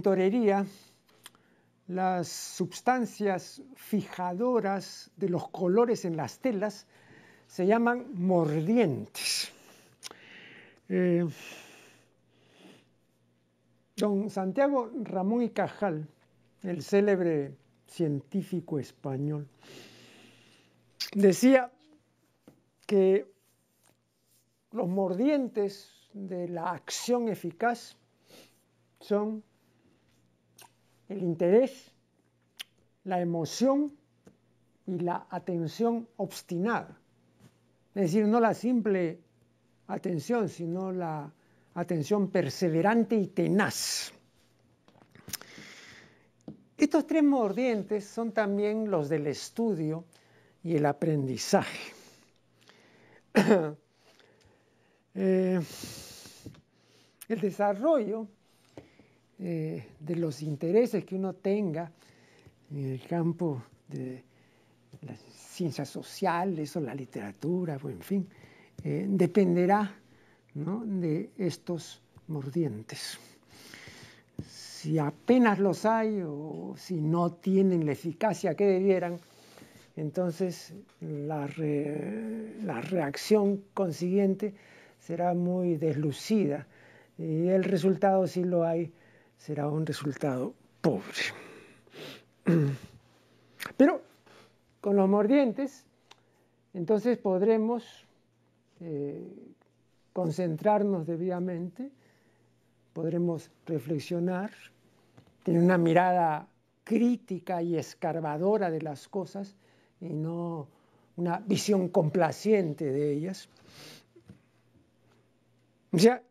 tintorería, las sustancias fijadoras de los colores en las telas se llaman mordientes. Eh, don Santiago Ramón y Cajal, el célebre científico español, decía que los mordientes de la acción eficaz son el interés, la emoción y la atención obstinada. Es decir, no la simple atención, sino la atención perseverante y tenaz. Estos tres mordientes son también los del estudio y el aprendizaje. Eh, el desarrollo eh, de los intereses que uno tenga en el campo de las ciencias sociales o la literatura, o en fin, eh, dependerá de estos mordientes. Si apenas los hay o si no tienen la eficacia que debieran, entonces la, la reacción consiguiente será muy deslucida y el resultado, si lo hay, será un resultado pobre. Pero con los mordientes, entonces podremos eh, concentrarnos debidamente, podremos reflexionar, tener una mirada crítica y escarbadora de las cosas y no una visión complaciente de ellas. O sea,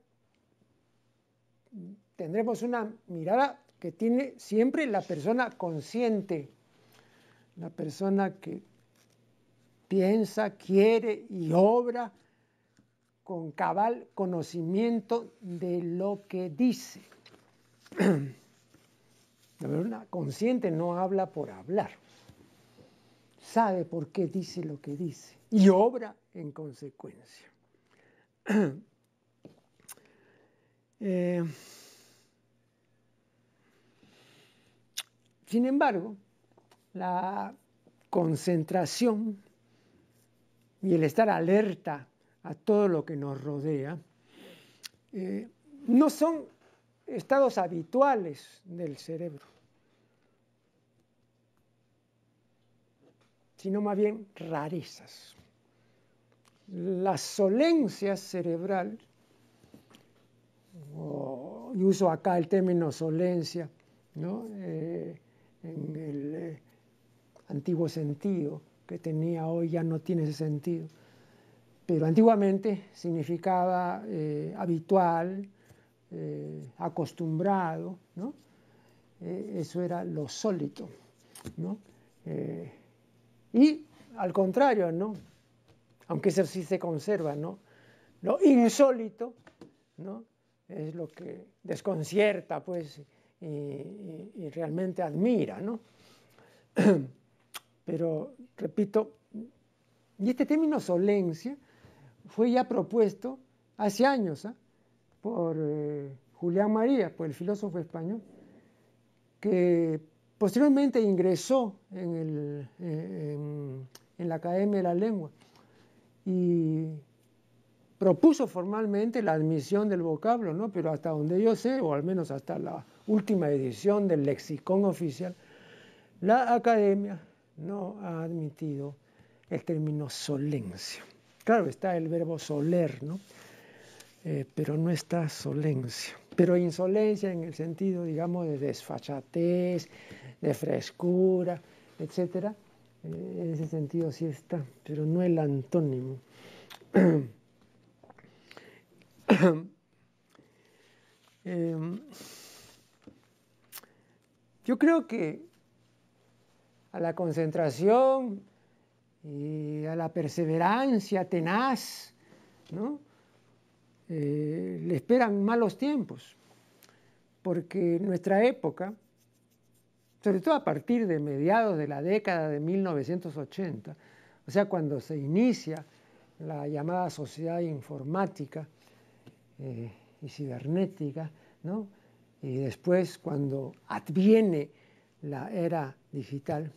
tendremos una mirada que tiene siempre la persona consciente, la persona que piensa, quiere y obra con cabal conocimiento de lo que dice. La persona consciente no habla por hablar, sabe por qué dice lo que dice y obra en consecuencia. Eh, sin embargo, la concentración y el estar alerta a todo lo que nos rodea eh, no son estados habituales del cerebro, sino más bien rarezas. La solencia cerebral y uso acá el término solencia, eh, en el eh, antiguo sentido que tenía hoy ya no tiene ese sentido, pero antiguamente significaba eh, habitual, acostumbrado, eso era lo sólito. y al contrario, ¿no? aunque eso sí se conserva, ¿no? lo insólito ¿no? es lo que desconcierta, pues, y, realmente admira, ¿no? Pero, repito, y este término solencia fue ya propuesto hace años ¿ah? por eh, Julián María, por el filósofo español, que posteriormente ingresó en, en la Academia de la Lengua y propuso formalmente la admisión del vocablo, ¿no? pero hasta donde yo sé, o al menos hasta la última edición del lexicón oficial, la academia no ha admitido el término solencia. Claro, está el verbo soler, ¿no? Eh, pero no está solencia. Pero insolencia en el sentido, digamos, de desfachatez, de frescura, etc. Eh, en ese sentido sí está, pero no el antónimo. Em, yo creo que a la concentración y a la perseverancia tenaz, eh, le esperan malos tiempos, porque nuestra época, sobre todo a partir de mediados de la década de 1980, o sea, cuando se inicia la llamada sociedad informática, eh, y cibernética, ¿no? Y después cuando adviene la era digital.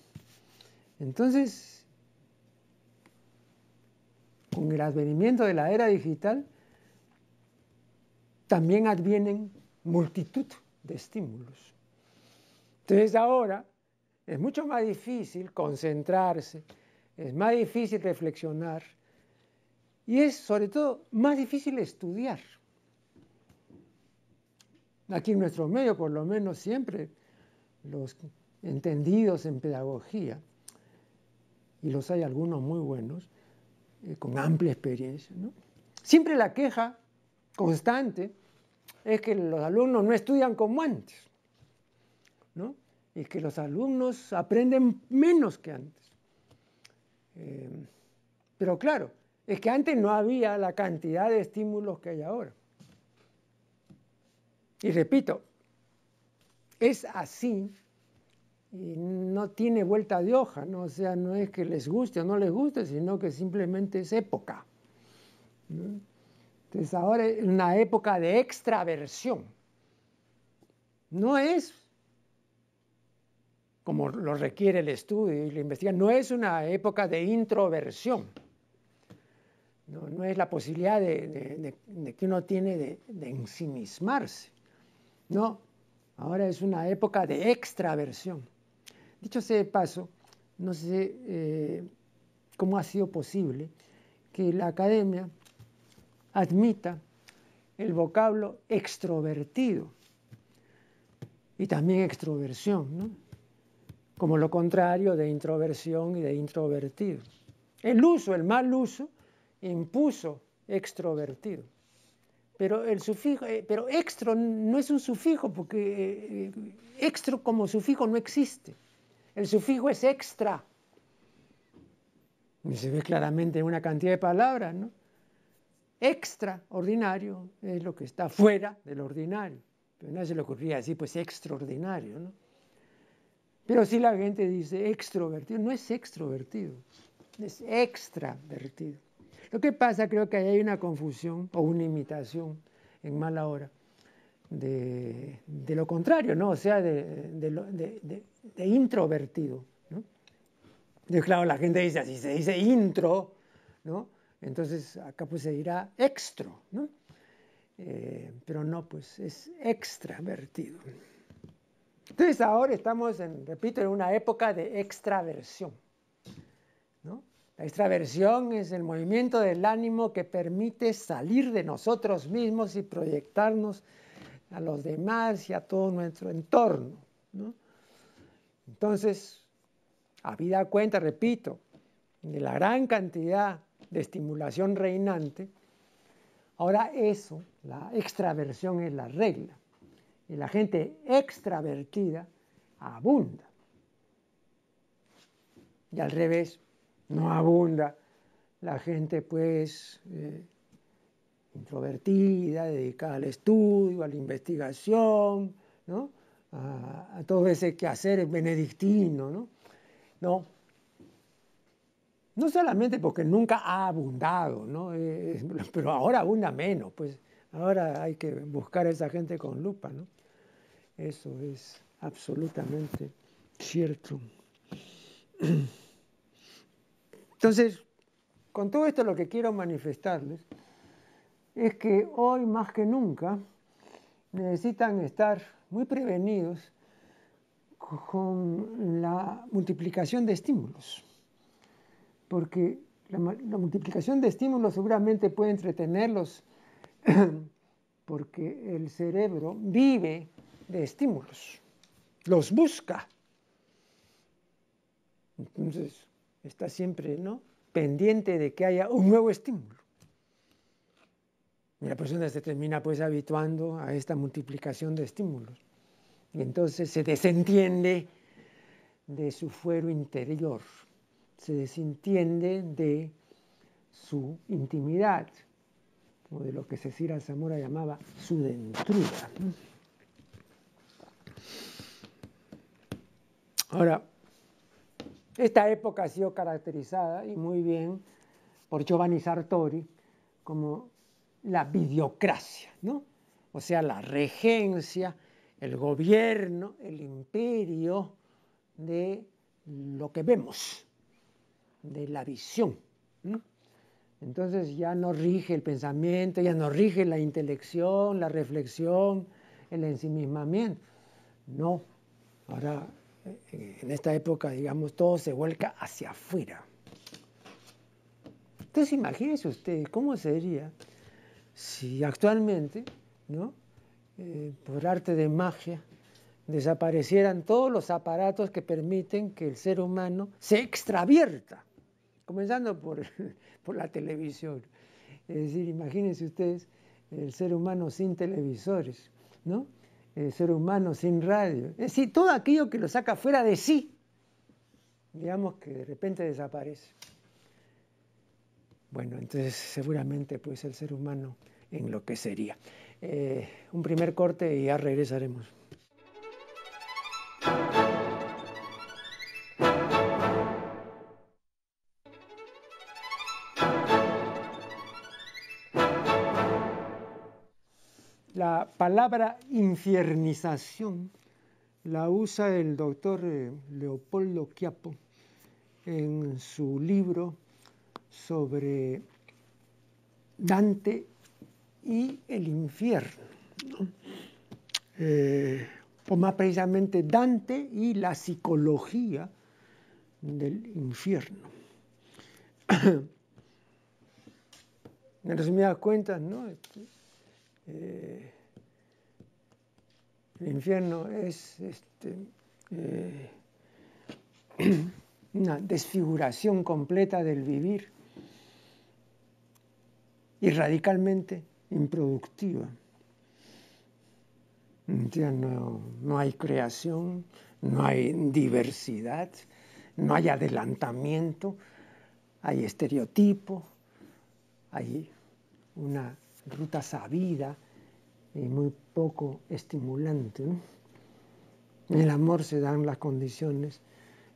Entonces, con el advenimiento de la era digital, también advienen multitud de estímulos. Entonces ahora es mucho más difícil concentrarse, es más difícil reflexionar y es sobre todo más difícil estudiar. Aquí en nuestro medio, por lo menos siempre, los entendidos en pedagogía, y los hay algunos muy buenos, eh, con amplia experiencia, siempre la queja constante es que los alumnos no estudian como antes, ¿no? y que los alumnos aprenden menos que antes. Eh, pero claro, es que antes no había la cantidad de estímulos que hay ahora. Y repito, es así y no tiene vuelta de hoja, ¿no? o sea, no es que les guste o no les guste, sino que simplemente es época. Entonces ahora es una época de extraversión. No es como lo requiere el estudio y la investigación, no es una época de introversión. No, es la posibilidad de, que uno tiene de, ensimismarse. No, ahora es una época de extraversión. Dicho sea de paso, no sé eh, cómo ha sido posible que la academia admita el vocablo extrovertido y también extroversión, como lo contrario de introversión y de introvertido. El uso, el mal uso, impuso extrovertido. Pero el sufijo, eh, pero extro no es un sufijo, porque eh, eh, extro como sufijo no existe. El sufijo es extra. Se ve claramente en una cantidad de palabras, ¿no? Extraordinario es lo que está fuera del ordinario. Pero nadie se le ocurría decir, pues extraordinario, ¿no? Pero si la gente dice extrovertido, no es extrovertido, es extravertido. Lo que pasa, creo que hay una confusión o una imitación en mala hora de, lo contrario, ¿no? O sea, de, introvertido. claro, la gente dice así, se dice intro, ¿no? Entonces acá pues se dirá extro, ¿no? Eh, pero no, pues es extravertido. Entonces ahora estamos, en, repito, en una época de extraversión. Extraversión es el movimiento del ánimo que permite salir de nosotros mismos y proyectarnos a los demás y a todo nuestro entorno. Entonces, habida cuenta, repito, de la gran cantidad de estimulación reinante, ahora eso, la extraversión es la regla. Y la gente extravertida abunda. Y al revés, no abunda la gente pues eh, introvertida, dedicada al estudio, a la investigación, ¿no? a, todo ese quehacer benedictino, ¿no? No, no solamente porque nunca ha abundado, ¿no? Eh, pero ahora abunda menos, pues ahora hay que buscar a esa gente con lupa, ¿no? Eso es absolutamente cierto. Entonces, con todo esto lo que quiero manifestarles es que hoy más que nunca necesitan estar muy prevenidos con la multiplicación de estímulos, porque la, multiplicación de estímulos seguramente puede entretenerlos porque el cerebro vive de estímulos, los busca. Entonces, está siempre ¿no? pendiente de que haya un nuevo estímulo. Y la persona se termina pues habituando a esta multiplicación de estímulos. Y entonces se desentiende de su fuero interior, se desentiende de su intimidad, o de lo que Cecilia Zamora llamaba su dentrura. Ahora, esta época ha sido caracterizada y muy bien por Giovanni Sartori como la videocracia, ¿no? o sea, la regencia el gobierno, el imperio de lo que vemos, de la visión. Entonces ya no rige el pensamiento, ya no rige la intelección, la reflexión, el ensimismamiento. No, ahora en esta época, digamos, todo se vuelca hacia afuera. Entonces imagínense ustedes cómo sería si actualmente, ¿no? Eh, por arte de magia, desaparecieran todos los aparatos que permiten que el ser humano se extravierta, comenzando por, por la televisión. Es decir, imagínense ustedes el ser humano sin televisores, ¿no? El ser humano sin radio. Es decir, todo aquello que lo saca fuera de sí, digamos que de repente desaparece. Bueno, entonces seguramente pues el ser humano enloquecería. Eh, un primer corte y ya regresaremos. La palabra infiernización la usa el doctor eh, Leopoldo Quiapo en su libro sobre Dante y el infierno, eh, o más precisamente Dante y la psicología del infierno. en resumidas cuentas, ¿no? Este, eh, el infierno es este, eh, una desfiguración completa del vivir y radicalmente improductiva. No, no hay creación, no hay diversidad, no hay adelantamiento, hay estereotipo, hay una ruta sabida y muy poco estimulante. En el amor se dan las condiciones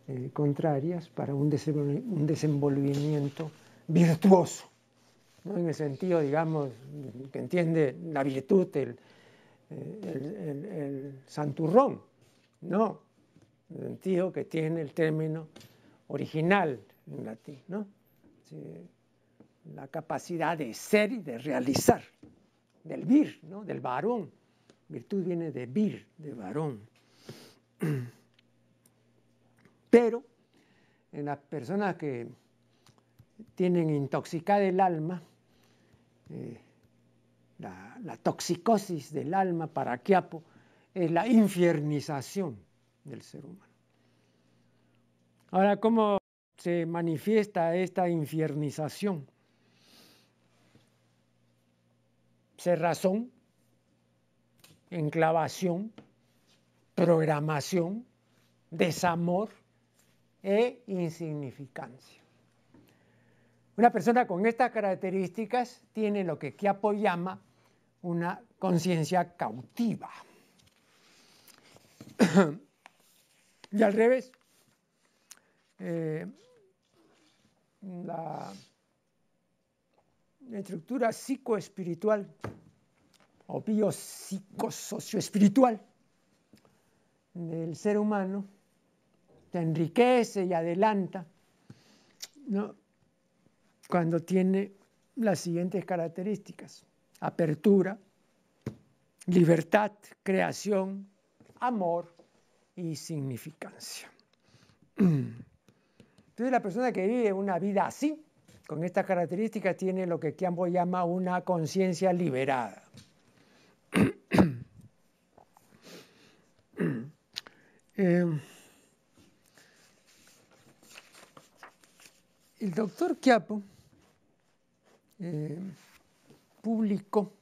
eh, contrarias para un, desenvolvimiento virtuoso, en el sentido, digamos, que entiende la virtud el, el, santurrón, no, en el sentido que tiene el término original en latín, ¿no? la capacidad de ser y de realizar, del vir, ¿no? del varón. Virtud viene de vir, de varón. Pero en las personas que tienen intoxicada el alma, eh, la, toxicosis del alma para Quiapo es la infiernización del ser humano. Ahora, ¿cómo se manifiesta esta infiernización? cerrazón, enclavación, programación, desamor e insignificancia. Una persona con estas características tiene lo que Quiapo llama una conciencia cautiva. y al revés, eh, la estructura psicoespiritual o biopsicosocioespiritual del ser humano se enriquece y adelanta cuando tiene las siguientes características. Apertura, libertad, creación, amor y significancia. Entonces la persona que vive una vida así con estas características tiene lo que Kiambo llama una conciencia liberada. Eh, el doctor Quiapo eh, publicó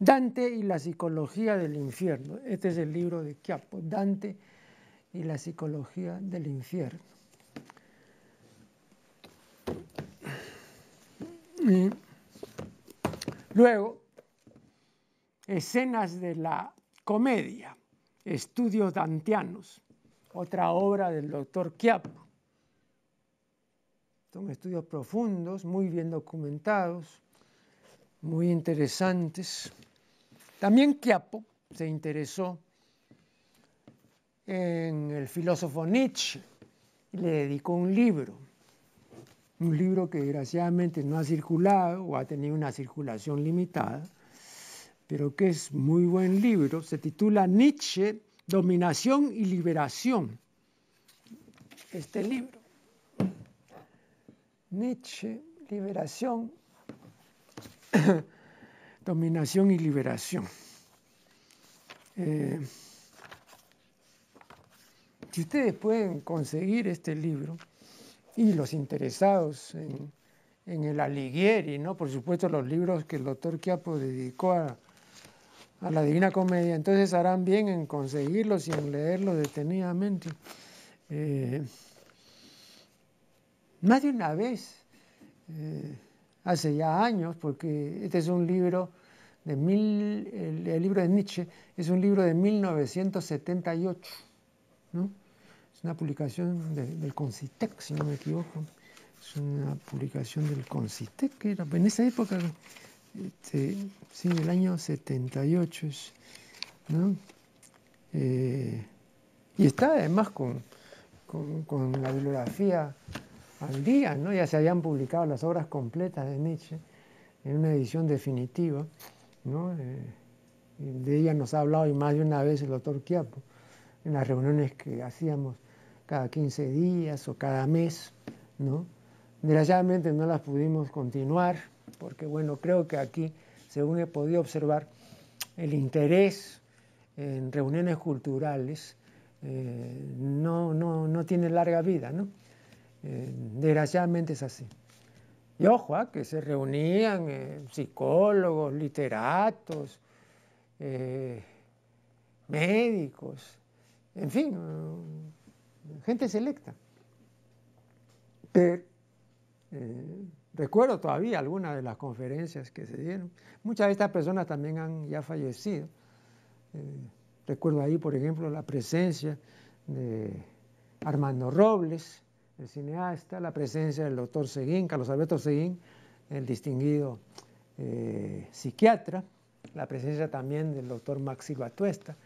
Dante y la psicología del infierno. Este es el libro de Quiapo, Dante y la psicología del infierno. luego, escenas de la comedia, estudios dantianos, otra obra del doctor Chiapo. Son estudios profundos, muy bien documentados, muy interesantes. También Quiapo se interesó en el filósofo Nietzsche y le dedicó un libro, un libro que desgraciadamente no ha circulado o ha tenido una circulación limitada, pero que es muy buen libro, se titula Nietzsche, Dominación y Liberación. Este libro, Nietzsche, Liberación, Dominación y Liberación. Eh, si ustedes pueden conseguir este libro y los interesados en, el Alighieri, ¿no? por supuesto los libros que el doctor Chiapo dedicó a, la Divina Comedia, entonces harán bien en conseguirlos y en leerlos detenidamente. Eh, más de una vez, eh, hace ya años, porque este es un libro de mil, el, libro de Nietzsche es un libro de 1978, ¿no? Es una publicación del Concitec, si no me equivoco. Es una publicación del Concitec, que era en esa época, este, sí, el año 78, ¿no? Eh, y está además con, con, la bibliografía al día, ¿no? Ya se habían publicado las obras completas de Nietzsche en una edición definitiva. Eh, de ella nos ha hablado más de una vez el doctor Quiapo en las reuniones que hacíamos cada 15 días o cada mes, ¿no? Desgraciadamente no las pudimos continuar porque, bueno, creo que aquí, según he podido observar, el interés en reuniones culturales eh, no, no, no, tiene larga vida, ¿no? Eh, desgraciadamente es así. Y ojo, ¿ah? que se reunían eh, psicólogos, literatos, eh, médicos, en fin, eh, gente selecta. Pero recuerdo todavía algunas de las conferencias que se dieron. Muchas de estas personas también han ya fallecido. recuerdo ahí, por ejemplo, la presencia de Armando Robles, el cineasta, la presencia del doctor Seguín, Carlos Alberto Seguín, el distinguido eh, psiquiatra, la presencia también del doctor Maxi Batuesta,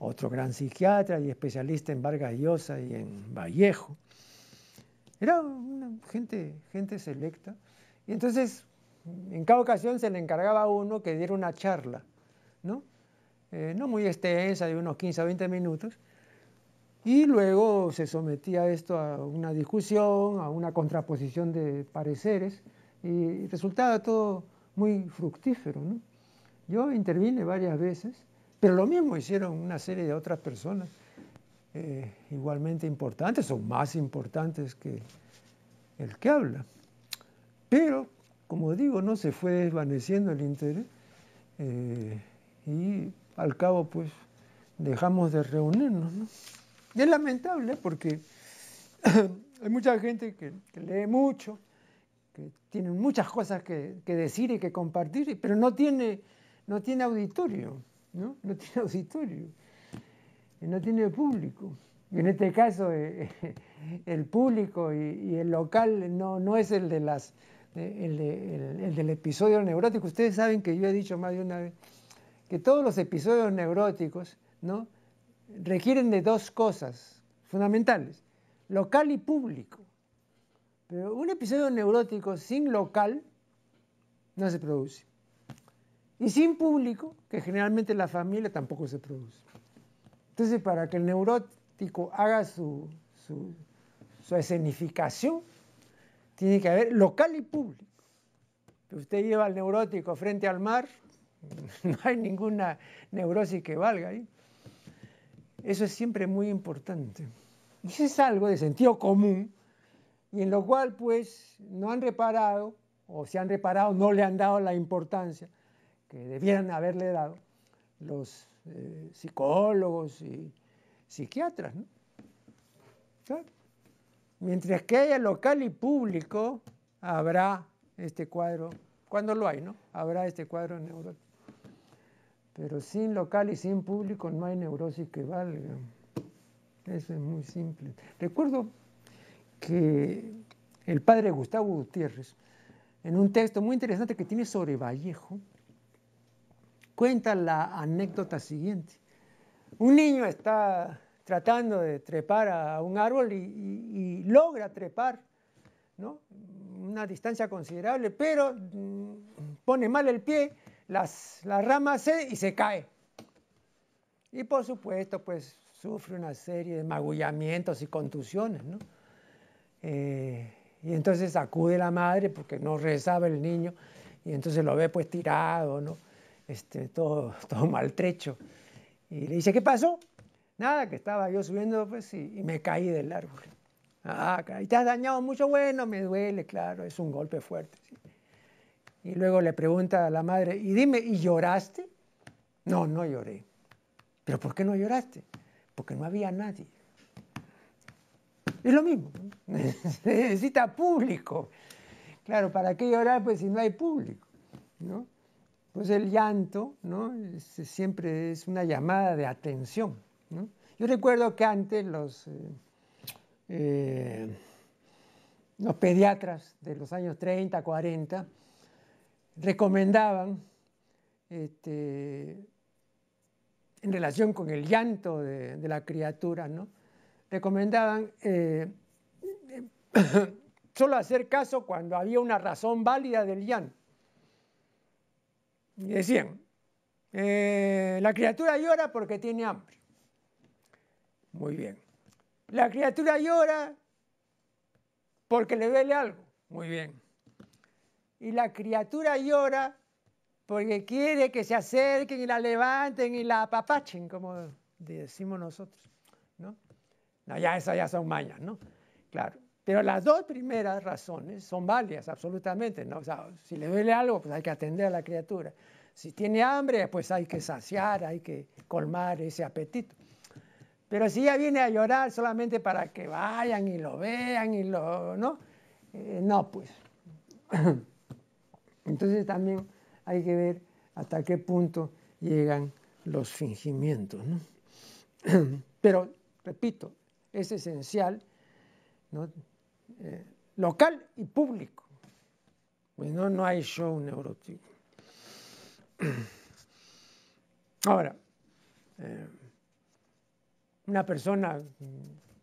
otro gran psiquiatra y especialista en Vargas Llosa y en Vallejo. Era gente, gente selecta. Y entonces, en cada ocasión se le encargaba a uno que diera una charla, ¿no? Eh, no muy extensa, de unos 15 o 20 minutos, y luego se sometía esto a una discusión, a una contraposición de pareceres, y resultaba todo muy fructífero. Yo intervine varias veces, pero lo mismo hicieron una serie de otras personas eh, igualmente importantes o más importantes que el que habla. Pero, como digo, no se fue desvaneciendo el interés eh, y al cabo pues dejamos de reunirnos. es lamentable porque hay mucha gente que, lee mucho, que tiene muchas cosas que, decir y que compartir, pero no tiene, no tiene auditorio, ¿no? No tiene auditorio, no tiene público. Y en este caso eh, el público y, el local no, no es el de las el, el, del episodio neurótico. Ustedes saben que yo he dicho más de una vez que todos los episodios neuróticos, ¿no? requieren de dos cosas fundamentales, local y público. Pero un episodio neurótico sin local no se produce. Y sin público, que generalmente la familia tampoco se produce. Entonces, para que el neurótico haga su, su, escenificación, tiene que haber local y público. usted lleva al neurótico frente al mar, no hay ninguna neurosis que valga ahí. Eso es siempre muy importante. Y es algo de sentido común y en lo cual pues no han reparado, o si han reparado no le han dado la importancia que debieran haberle dado los eh, psicólogos y psiquiatras. Mientras que haya local y público, habrá este cuadro, cuando lo hay, ¿no? Habrá este cuadro neurótico. Pero sin local y sin público no hay neurosis que valga. Eso es muy simple. Recuerdo que el padre Gustavo Gutiérrez, en un texto muy interesante que tiene sobre Vallejo, cuenta la anécdota siguiente. Un niño está tratando de trepar a un árbol y, logra trepar, ¿no? Una distancia considerable, pero mm, pone mal el pie, las, ramas se y se cae. Y por supuesto, pues sufre una serie de magullamientos y contusiones, ¿no? Eh, y entonces acude la madre porque no rezaba el niño y entonces lo ve pues tirado, ¿no? Este, todo, todo maltrecho. Y le dice, ¿qué pasó? Nada, que estaba yo subiendo pues, y, me caí del árbol. Ah, y te has dañado mucho, bueno, me duele, claro, es un golpe fuerte. Y luego le pregunta a la madre, y dime, ¿y lloraste? No, no lloré. ¿Pero por qué no lloraste? Porque no había nadie. Es lo mismo, necesita público. Claro, ¿para qué llorar pues si no hay público? ¿no? Pues el llanto ¿no? siempre es una llamada de atención. Yo recuerdo que antes los, eh, eh, los pediatras de los años 30, 40 recomendaban este, en relación con el llanto de, la criatura, ¿no? recomendaban eh, solo hacer caso cuando había una razón válida del llanto. Decían, la criatura llora porque tiene hambre. Muy bien. La criatura llora porque le duele algo. Muy bien. Y la criatura llora porque quiere que se acerquen y la levanten y la apapachen, como decimos nosotros. ¿no? no ya esas ya son mañas, ¿no? Claro. Pero las dos primeras razones son válidas, absolutamente. ¿no? O sea, si le duele algo, pues hay que atender a la criatura. Si tiene hambre, pues hay que saciar, hay que colmar ese apetito. Pero si ella viene a llorar solamente para que vayan y lo vean y lo, ¿no? Eh, no, pues. Entonces también hay que ver hasta qué punto llegan los fingimientos, ¿no? Pero, repito, es esencial, ¿no? Eh, local y público. Pues no, hay show neurótico. Ahora, eh, una persona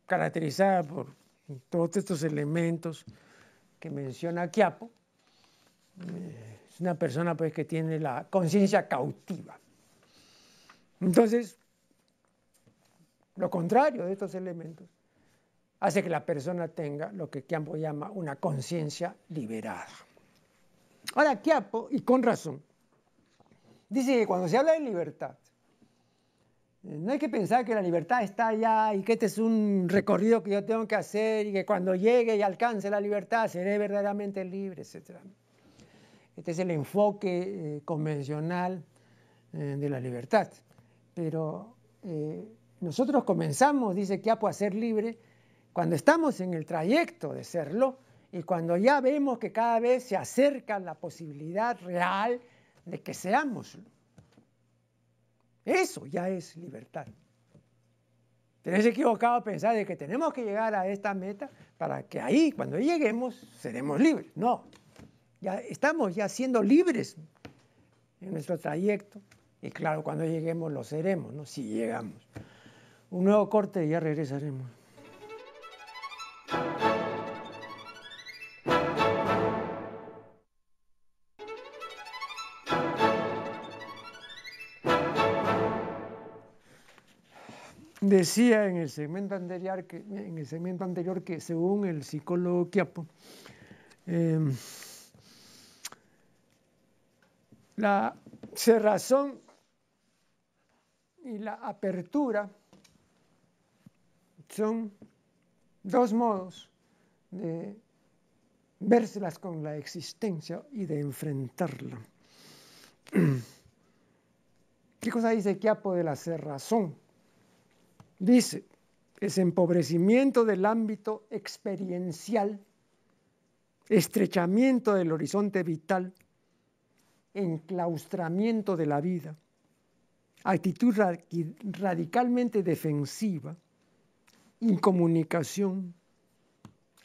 caracterizada por todos estos elementos que menciona Quiapo, eh, es una persona pues que tiene la conciencia cautiva. Entonces, lo contrario de estos elementos hace que la persona tenga lo que Quiapo llama una conciencia liberada. Ahora, Quiapo, y con razón, dice que cuando se habla de libertad, no hay que pensar que la libertad está allá y que este es un recorrido que yo tengo que hacer y que cuando llegue y alcance la libertad seré verdaderamente libre, etc. Este es el enfoque eh, convencional eh, de la libertad. Pero eh, nosotros comenzamos, dice Quiapo, a ser libre cuando estamos en el trayecto de serlo y cuando ya vemos que cada vez se acerca la posibilidad real de que seamos eso ya es libertad. Tenés equivocado pensar de que tenemos que llegar a esta meta para que ahí, cuando lleguemos, seremos libres. No, ya estamos ya siendo libres en nuestro trayecto. Y claro, cuando lleguemos lo seremos, ¿no? Si llegamos. Un nuevo corte y ya regresaremos. Decía en el segmento anterior que, según el psicólogo Quiapo, em, la cerrazón y la apertura son dos modos de vérselas con la existencia y de enfrentarla. ¿Qué cosa dice Quiapo de la cerrazón? Dice, es empobrecimiento del ámbito experiencial, estrechamiento del horizonte vital, enclaustramiento de la vida, actitud radicalmente defensiva, incomunicación,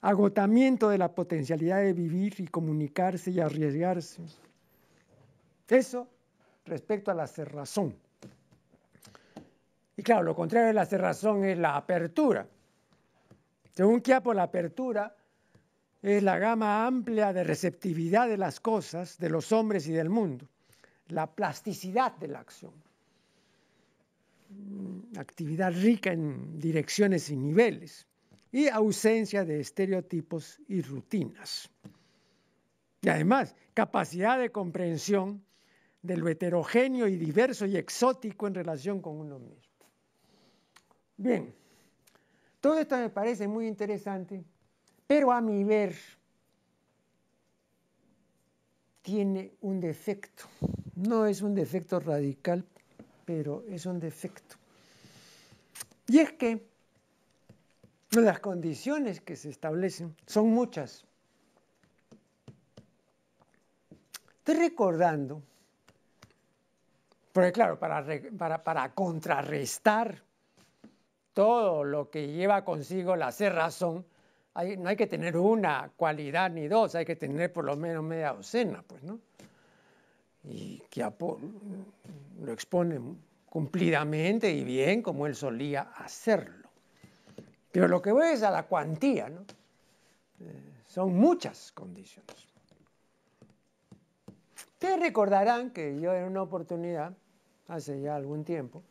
agotamiento de la potencialidad de vivir y comunicarse y arriesgarse. Eso respecto a la cerrazón. Y claro, lo contrario de la cerrazón es la apertura. Según Quiapo, la apertura es la gama amplia de receptividad de las cosas, de los hombres y del mundo, la plasticidad de la acción, mm, actividad rica en direcciones y niveles, y ausencia de estereotipos y rutinas. Y además, capacidad de comprensión de lo heterogéneo y diverso y exótico en relación con uno mismo. Bien, todo esto me parece muy interesante, pero a mi ver tiene un defecto. No es un defecto radical, pero es un defecto. Y es que las condiciones que se establecen son muchas. Estoy recordando, porque claro, para, para, para contrarrestar todo lo que lleva consigo la cerrazón, no hay que tener una cualidad ni dos, hay que tener por lo menos media docena, pues, ¿no? Y que lo expone cumplidamente y bien como él solía hacerlo. Pero lo que voy es a la cuantía, ¿no? Eh, son muchas condiciones. Ustedes recordarán que yo en una oportunidad, hace ya algún tiempo,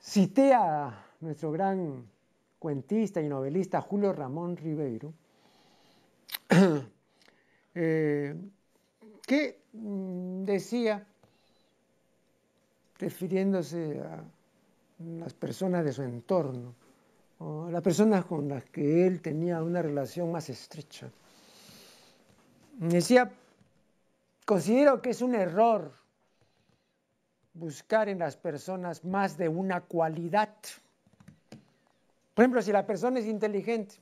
cité a nuestro gran cuentista y novelista Julio Ramón Ribeiro, eh, que mm, decía, refiriéndose a las personas de su entorno, o las personas con las que él tenía una relación más estrecha, decía, considero que es un error buscar en las personas más de una cualidad por ejemplo, si la persona es inteligente,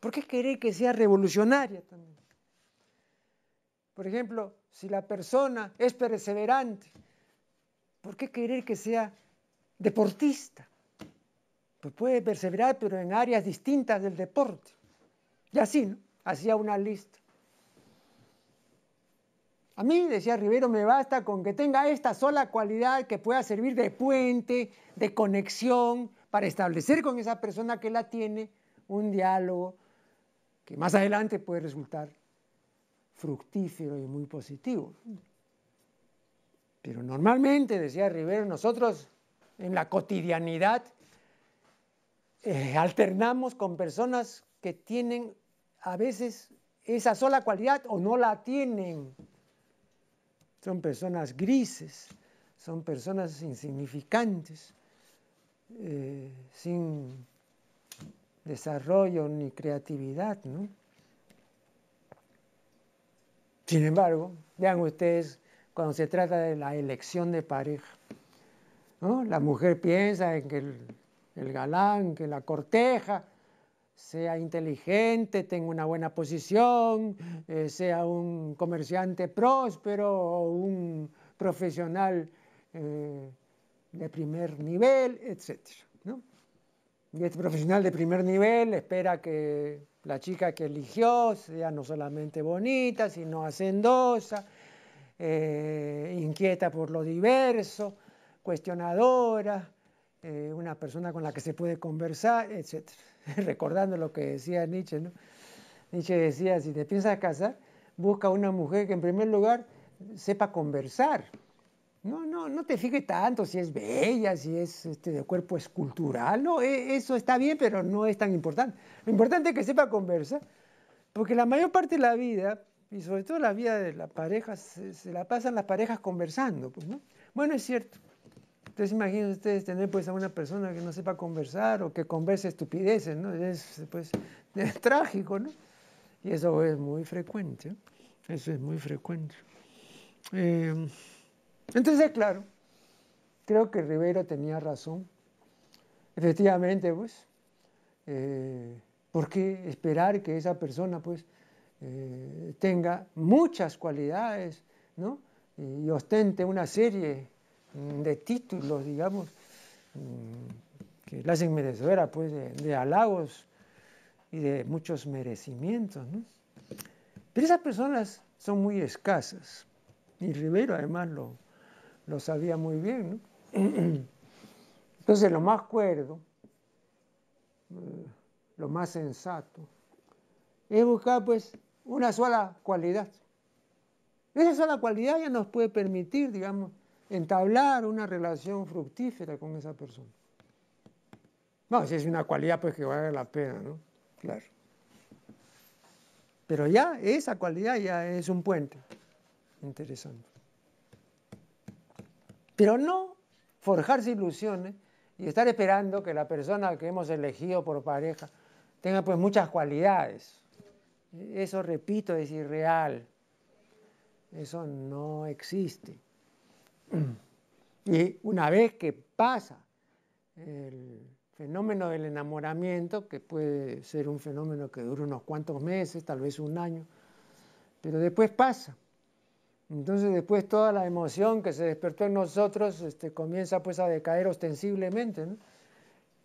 ¿por qué querer que sea revolucionaria también? Por ejemplo, si la persona es perseverante, ¿por qué querer que sea deportista? Pues puede perseverar, pero en áreas distintas del deporte. Y así, ¿no? Hacía una lista. A mí, decía Rivero, me basta con que tenga esta sola cualidad que pueda servir de puente, de conexión, para establecer con esa persona que la tiene un diálogo que más adelante puede resultar fructífero y muy positivo. Pero normalmente, decía Rivero, nosotros en la cotidianidad eh, alternamos con personas que tienen a veces esa sola cualidad o no la tienen. Son personas grises, son personas insignificantes, eh, sin desarrollo ni creatividad, ¿no? Sin embargo, vean ustedes cuando se trata de la elección de pareja, ¿no? La mujer piensa en que el, galán, que la corteja, sea inteligente, tenga una buena posición, eh, sea un comerciante próspero o un profesional eh, de primer nivel, etc. Y este profesional de primer nivel espera que la chica que eligió sea no solamente bonita, sino hacendosa, eh, inquieta por lo diverso, cuestionadora, eh, una persona con la que se puede conversar, etc. Recordando lo que decía Nietzsche, ¿no? Nietzsche decía, si te piensas casar, busca una mujer que en primer lugar sepa conversar, no, no, no te fijes tanto si es bella, si es este, de cuerpo escultural. No, e, eso está bien, pero no es tan importante. Lo importante es que sepa conversar, porque la mayor parte de la vida, y sobre todo la vida de la pareja, se, la pasan las parejas conversando. Pues, ¿no? Bueno, es cierto. Entonces imaginen ustedes tener pues a una persona que no sepa conversar o que converse estupideces, ¿no? Es, pues, es trágico, ¿no? Y eso es muy frecuente, eso es muy frecuente. Eh, entonces, claro, creo que Rivero tenía razón. Efectivamente, pues, eh, ¿por qué esperar que esa persona, pues, eh, tenga muchas cualidades, ¿no? Y ostente una serie de títulos, digamos, mm, que la hacen merecedora, pues, de, halagos y de muchos merecimientos. Pero esas personas son muy escasas. Y Rivero además lo, lo sabía muy bien. Entonces lo más cuerdo, eh, lo más sensato, es buscar pues una sola cualidad. Esa sola cualidad ya nos puede permitir, digamos, entablar una relación fructífera con esa persona. No, si es una cualidad pues que vale la pena, ¿no? Claro. Pero ya esa cualidad ya es un puente. Interesante. Pero no forjarse ilusiones y estar esperando que la persona que hemos elegido por pareja tenga pues muchas cualidades. Eso, repito, es irreal. Eso no existe. Y una vez que pasa el fenómeno del enamoramiento, que puede ser un fenómeno que dura unos cuantos meses, tal vez un año, pero después pasa. Entonces después toda la emoción que se despertó en nosotros este, comienza pues a decaer ostensiblemente.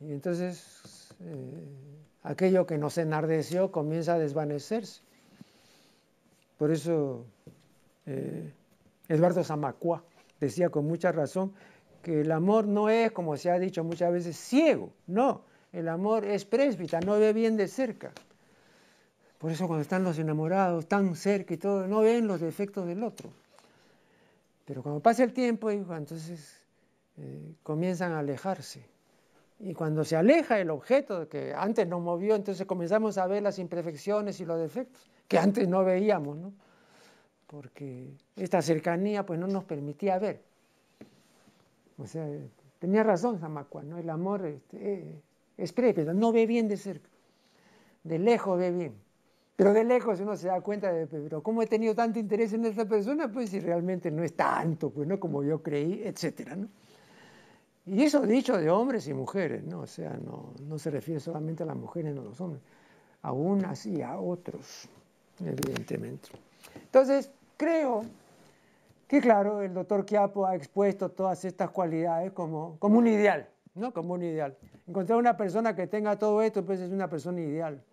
Y entonces eh, aquello que nos enardeció comienza a desvanecerse. Por eso eh, Eduardo Zamacua decía con mucha razón que el amor no es, como se ha dicho muchas veces, ciego, no, el amor es presbita, no ve bien de cerca. Por eso cuando están los enamorados tan cerca y todo, no ven los defectos del otro. Pero cuando pasa el tiempo, entonces eh, comienzan a alejarse. Y cuando se aleja el objeto que antes nos movió, entonces comenzamos a ver las imperfecciones y los defectos que antes no veíamos, ¿no? Porque esta cercanía pues no nos permitía ver. O sea, tenía razón Zamacua, ¿no? El amor este, eh, es previo, no ve bien de cerca, de lejos ve bien. Pero de lejos uno se da cuenta de, pero ¿cómo he tenido tanto interés en esta persona? Pues si realmente no es tanto, pues no como yo creí, etcétera, ¿no? Y eso dicho de hombres y mujeres, ¿no? O sea, no, no se refiere solamente a las mujeres, no a los hombres, a unas y a otros, evidentemente. Entonces, creo que claro, el doctor Quiapo ha expuesto todas estas cualidades como, como un ideal, ¿no? Como un ideal. Encontrar una persona que tenga todo esto, pues es una persona ideal.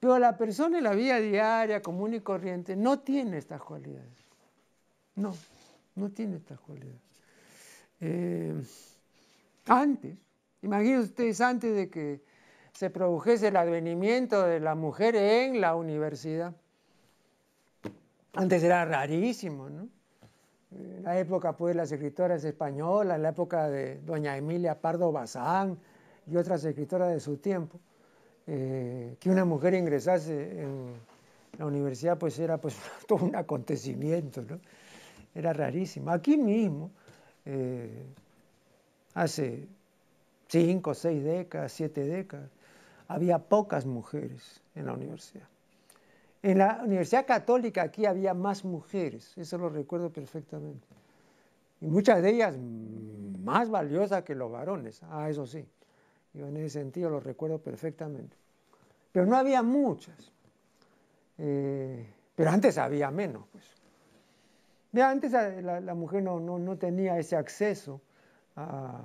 Pero la persona en la vida diaria, común y corriente, no tiene estas cualidades. No, no tiene estas cualidades. Eh, antes, imagínense ustedes, antes de que se produjese el advenimiento de la mujer en la universidad, antes era rarísimo, ¿no? en la época pues las escritoras españolas, en la época de doña Emilia Pardo Bazán y otras escritoras de su tiempo, eh, que una mujer ingresase en la universidad pues era pues todo un acontecimiento, ¿no? Era rarísimo. Aquí mismo, eh, hace cinco, seis décadas, siete décadas, había pocas mujeres en la universidad. En la Universidad Católica aquí había más mujeres, eso lo recuerdo perfectamente. Y muchas de ellas más valiosas que los varones, ah, eso sí. Yo en ese sentido lo recuerdo perfectamente. Pero no había muchas. Eh, pero antes había menos, pues. Antes la, mujer no, no, tenía ese acceso a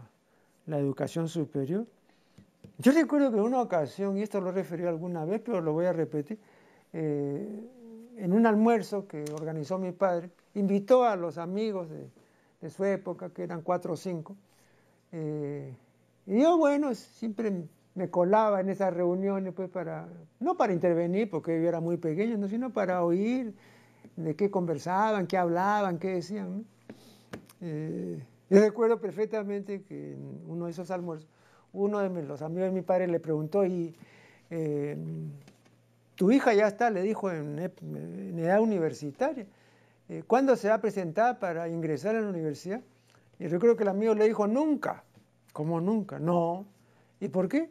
la educación superior. Yo recuerdo que en una ocasión, y esto lo referí alguna vez, pero lo voy a repetir, eh, en un almuerzo que organizó mi padre, invitó a los amigos de, su época, que eran cuatro o cinco, eh, y yo, bueno, siempre me colaba en esas reuniones, pues para, no para intervenir, porque yo era muy pequeño, sino para oír de qué conversaban, qué hablaban, qué decían. Eh, yo recuerdo perfectamente que en uno de esos almuerzos, uno de los amigos de mi padre le preguntó, y tu hija ya está, le dijo en, edad universitaria, eh, ¿cuándo se va a presentar para ingresar a la universidad? Y recuerdo que el amigo le dijo, nunca. ¿Cómo nunca? No. ¿Y por qué?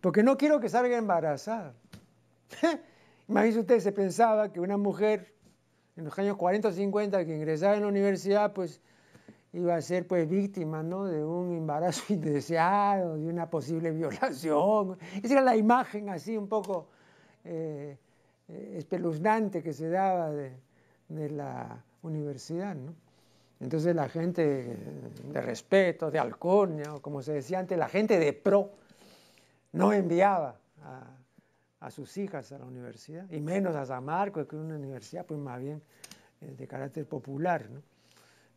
Porque no quiero que salga embarazada. Imagínense usted, se pensaba que una mujer en los años 40 o 50 que ingresara en la universidad, pues iba a ser pues víctima ¿no? de un embarazo indeseado, de una posible violación. Esa era la imagen así un poco eh, eh, espeluznante que se daba de, la universidad. Entonces la gente de respeto, de alcornia, o como se decía antes, la gente de pro, no enviaba a, sus hijas a la universidad, y menos a San Marcos, que es una universidad pues más bien eh, de carácter popular.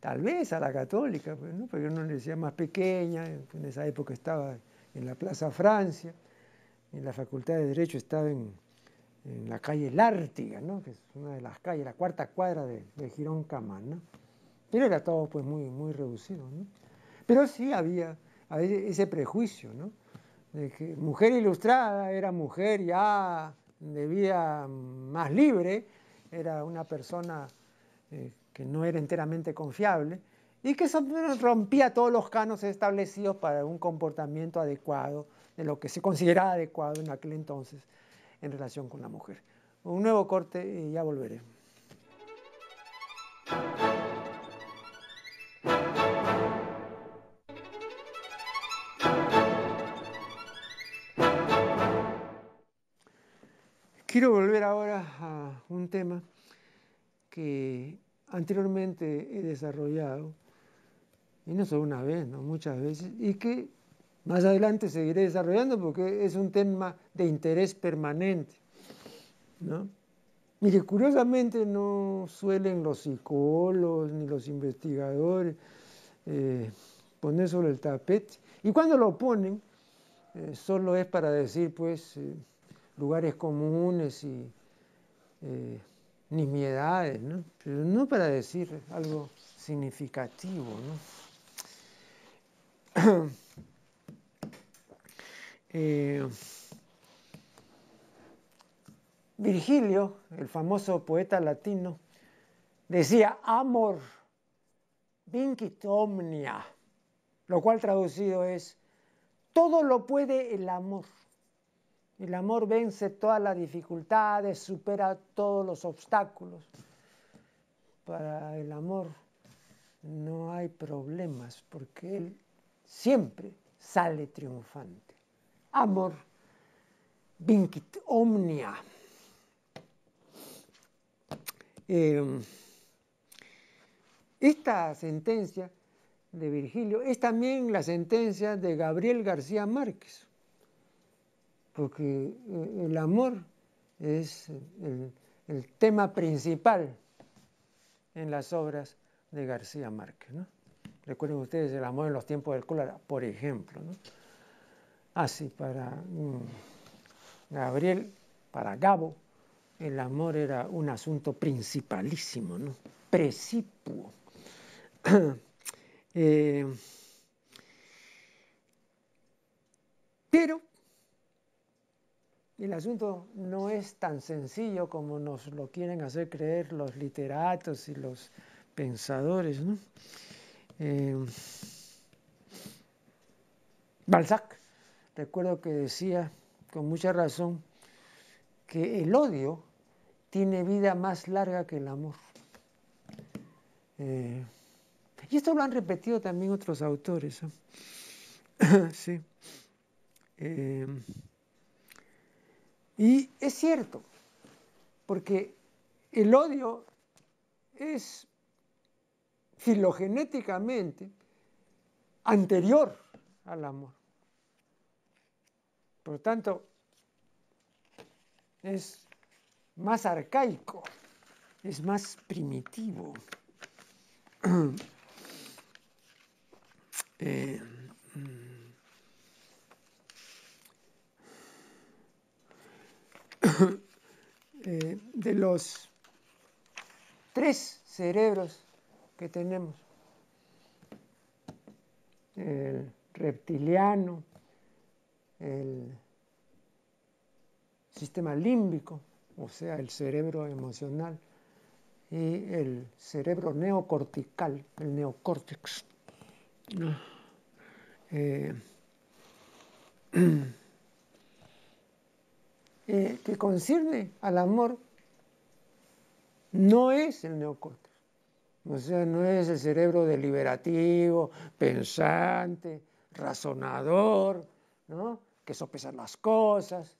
tal vez a la católica, pues, ¿no? porque uno le decía más pequeña, en esa época estaba en la Plaza Francia, en la Facultad de Derecho estaba en, la calle Lártiga, ¿no? que es una de las calles, la cuarta cuadra de, Girón Camán, ¿no? Pero era todo pues muy, muy reducido. ¿no? Pero sí había, ese prejuicio, ¿no? de que mujer ilustrada era mujer ya de vida más libre, era una persona eh, que no era enteramente confiable y que rompía todos los canos establecidos para un comportamiento adecuado, de lo que se consideraba adecuado en aquel entonces en relación con la mujer. Un nuevo corte y ya volveré. Quiero volver ahora a un tema que anteriormente he desarrollado, y no solo una vez, ¿no? muchas veces, y que más adelante seguiré desarrollando porque es un tema de interés permanente. ¿no? Mire, curiosamente no suelen los psicólogos ni los investigadores eh, poner sobre el tapete, y cuando lo ponen, eh, solo es para decir, pues, eh, lugares comunes y eh, nimiedades, ¿no? pero no para decir algo significativo. ¿no? Eh, Virgilio, el famoso poeta latino, decía amor vincit omnia, lo cual traducido es todo lo puede el amor. El amor vence todas las dificultades, supera todos los obstáculos. Para el amor no hay problemas porque él siempre sale triunfante. Amor vincit omnia. Em, esta sentencia de Virgilio es también la sentencia de Gabriel García Márquez porque eh, el amor es el, tema principal en las obras de García Márquez. ¿no? Recuerden ustedes el amor en los tiempos del cólera, por ejemplo. ¿no? Así, para mm, Gabriel, para Gabo, el amor era un asunto principalísimo, ¿no? precipuo. Eh, pero el asunto no es tan sencillo como nos lo quieren hacer creer los literatos y los pensadores. Eh, Balzac, recuerdo que decía con mucha razón que el odio tiene vida más larga que el amor. Eh, y esto lo han repetido también otros autores. sí. Y es cierto, porque el odio es filogenéticamente anterior al amor. Por lo tanto, es más arcaico, es más primitivo. eh, Eh, de los tres cerebros que tenemos, el reptiliano, el sistema límbico, o sea, el cerebro emocional, y el cerebro neocortical, el neocórtex. Eh, Eh, que concierne al amor no es el neocórtex. O sea, no es el cerebro deliberativo, pensante, razonador, ¿no? que sopesa las cosas,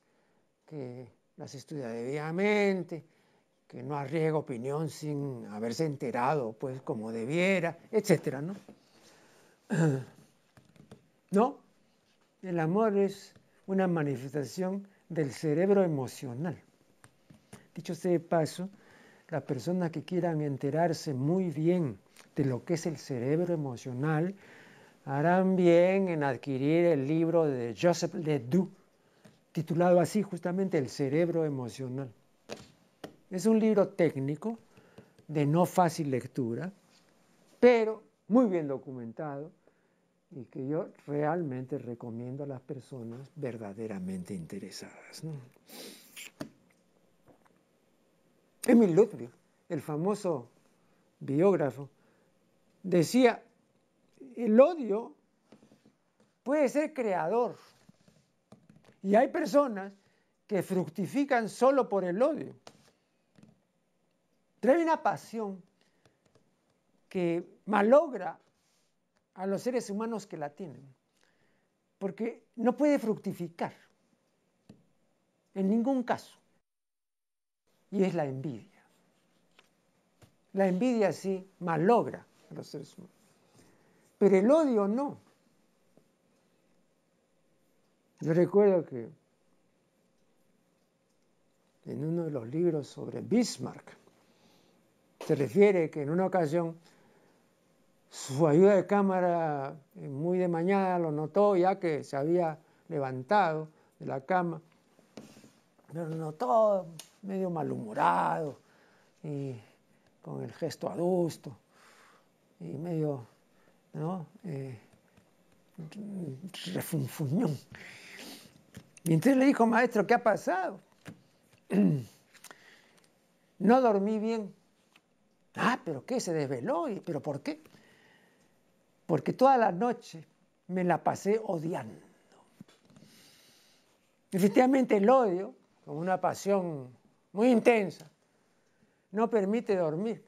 que las estudia debidamente, que no arriesga opinión sin haberse enterado, pues, como debiera, etc. ¿no? no, el amor es una manifestación del cerebro emocional. Dicho sea de paso, las personas que quieran enterarse muy bien de lo que es el cerebro emocional, harán bien en adquirir el libro de Joseph Ledoux, titulado así justamente El cerebro emocional. Es un libro técnico, de no fácil lectura, pero muy bien documentado y que yo realmente recomiendo a las personas verdaderamente interesadas. Emil Ludwig, el famoso biógrafo, decía, el odio puede ser creador. Y hay personas que fructifican solo por el odio. Trae una pasión que malogra a los seres humanos que la tienen, porque no puede fructificar en ningún caso. Y es la envidia. La envidia sí malogra a los seres humanos, pero el odio no. Yo recuerdo que en uno de los libros sobre Bismarck se refiere que en una ocasión su ayuda de cámara eh, muy de mañana lo notó ya que se había levantado de la cama, lo notó medio malhumorado y con el gesto adusto y medio, ¿no? Eh, refunfuñón. Y entonces le dijo, maestro, ¿qué ha pasado? no dormí bien. Ah, pero ¿qué? Se desveló. ¿Y, ¿Pero por qué? Porque toda la noche me la pasé odiando. Efectivamente el odio, como una pasión muy intensa, no permite dormir.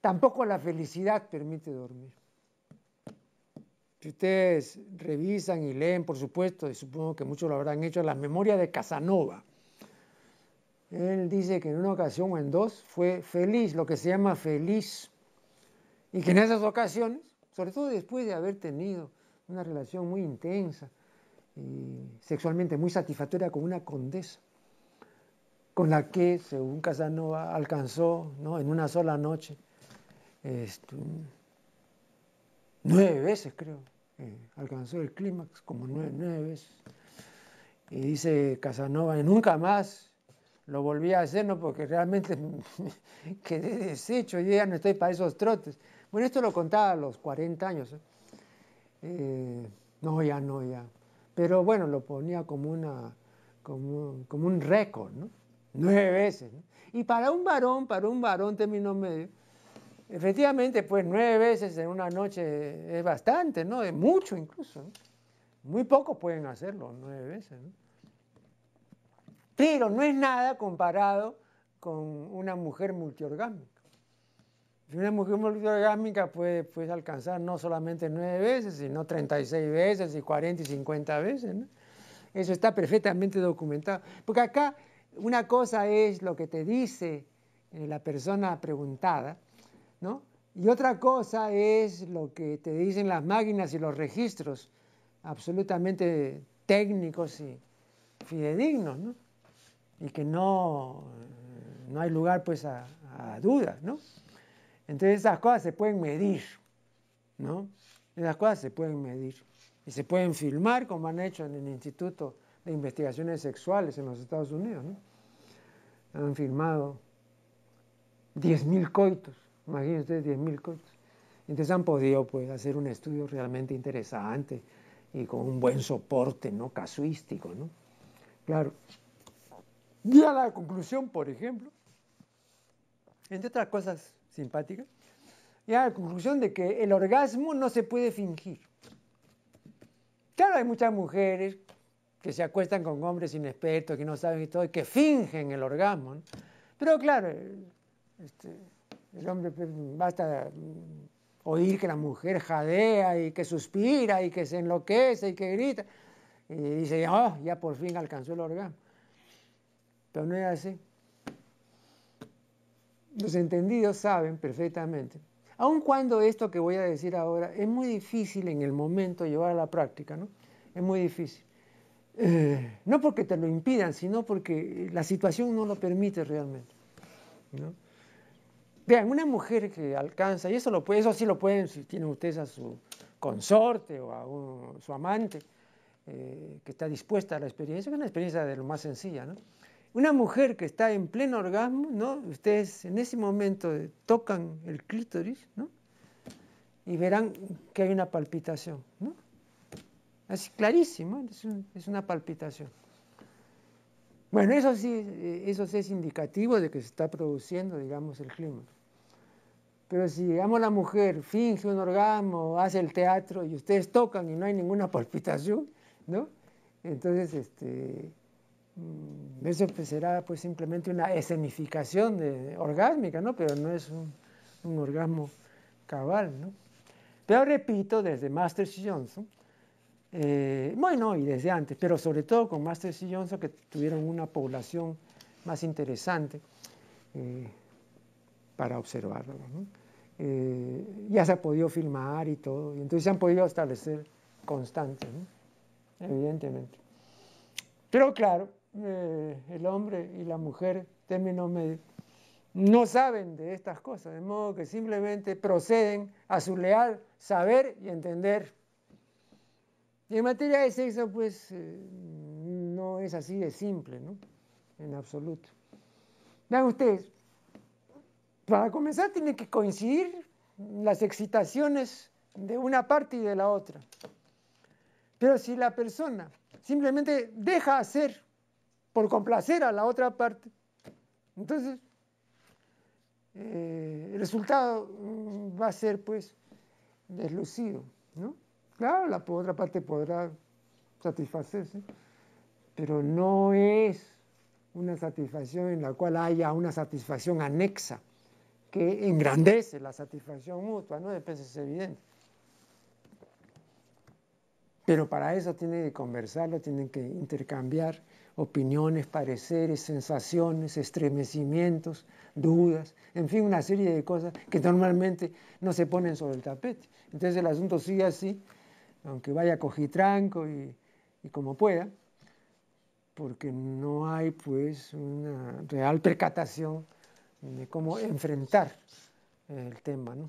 Tampoco la felicidad permite dormir. Si ustedes revisan y leen, por supuesto, y supongo que muchos lo habrán hecho, las memorias de Casanova. Él dice que en una ocasión o en dos fue feliz, lo que se llama feliz. Y que en esas ocasiones, sobre todo después de haber tenido una relación muy intensa y sexualmente muy satisfactoria con una condesa, con la que, según Casanova, alcanzó ¿no? en una sola noche este, nueve veces, creo, eh, alcanzó el clímax como nueve, nueve veces. Y dice Casanova, nunca más lo volví a hacer, no porque realmente quedé deshecho, yo ya no estoy para esos trotes. Bueno, esto lo contaba a los 40 años. ¿eh? Eh, no, ya no, ya. Pero bueno, lo ponía como, una, como, un récord, ¿no? Nueve veces. Y para un varón, para un varón término medio, efectivamente, pues nueve veces en una noche es bastante, ¿no? Es mucho incluso. Muy pocos pueden hacerlo, nueve veces, ¿no? Pero no es nada comparado con una mujer multiorgámica. Una mujer multiorgámica puede, puede alcanzar no solamente nueve veces, sino 36 veces y 40 y 50 veces. Eso está perfectamente documentado. Porque acá una cosa es lo que te dice eh, la persona preguntada, ¿no? Y otra cosa es lo que te dicen las máquinas y los registros absolutamente técnicos y fidedignos, ¿no? Y que no, no hay lugar pues a, a dudas, ¿no? Entonces esas cosas se pueden medir, ¿no? Esas cosas se pueden medir y se pueden filmar como han hecho en el Instituto de Investigaciones Sexuales en los Estados Unidos, ¿no? Han filmado 10.000 coitos, imagínense 10.000 coitos. Entonces han podido pues, hacer un estudio realmente interesante y con un buen soporte ¿no? casuístico. ¿no? Claro. Y a la conclusión, por ejemplo, entre otras cosas simpática, y a la conclusión de que el orgasmo no se puede fingir. Claro, hay muchas mujeres que se acuestan con hombres inexpertos, que no saben y todo, y que fingen el orgasmo. Pero claro, este, el hombre pues, basta oír que la mujer jadea y que suspira y que se enloquece y que grita. Y dice, oh, ya por fin alcanzó el orgasmo. Pero no es así los entendidos saben perfectamente, aun cuando esto que voy a decir ahora es muy difícil en el momento llevar a la práctica, ¿no? Es muy difícil. Eh, no porque te lo impidan, sino porque la situación no lo permite realmente. Vean, una mujer que alcanza, y eso, lo puede, eso sí lo pueden si tienen ustedes a su consorte o a su amante, eh, que está dispuesta a la experiencia, que es una experiencia de lo más sencilla, ¿no? Una mujer que está en pleno orgasmo, ¿no? Ustedes en ese momento tocan el clítoris, ¿no? Y verán que hay una palpitación, ¿no? Así clarísimo, es, una palpitación. Bueno, eso sí, eso sí es indicativo de que se está produciendo, digamos, el clima. Pero si, digamos, la mujer finge un orgasmo, hace el teatro y ustedes tocan y no hay ninguna palpitación, ¿no? Entonces, este, eso pues será pues simplemente una escenificación de, orgásmica, ¿no? Pero no es un, orgasmo cabal, ¿no? Pero repito, desde Masters y Johnson, eh, bueno, y desde antes, pero sobre todo con Masters y Johnson que tuvieron una población más interesante eh, para observarlo, ¿no? Eh, ya se ha podido filmar y todo, y entonces se han podido establecer constantes, ¿no? evidentemente. Pero claro, eh, el hombre y la mujer, término medio, no saben de estas cosas, de modo que simplemente proceden a su leal saber y entender. Y en materia de sexo, pues eh, no es así de simple, ¿no? En absoluto. Vean ustedes, para comenzar, tiene que coincidir las excitaciones de una parte y de la otra. Pero si la persona simplemente deja hacer por complacer a la otra parte, entonces eh, el resultado mm, va a ser pues deslucido, ¿no? Claro, la otra parte podrá satisfacerse, pero no es una satisfacción en la cual haya una satisfacción anexa que engrandece la satisfacción mutua, ¿no? Depende, es evidente. Pero para eso tienen que conversarlo, tienen que intercambiar opiniones, pareceres, sensaciones, estremecimientos, dudas, en fin, una serie de cosas que normalmente no se ponen sobre el tapete. Entonces el asunto sigue así, aunque vaya cojitranco y, y como pueda, porque no hay pues una real percatación de cómo enfrentar el tema. ¿no?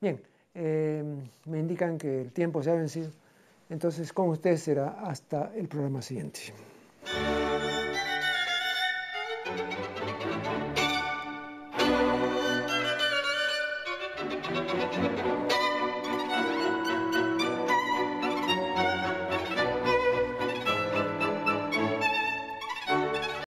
Bien, eh, me indican que el tiempo se ha vencido, entonces con ustedes será hasta el programa siguiente.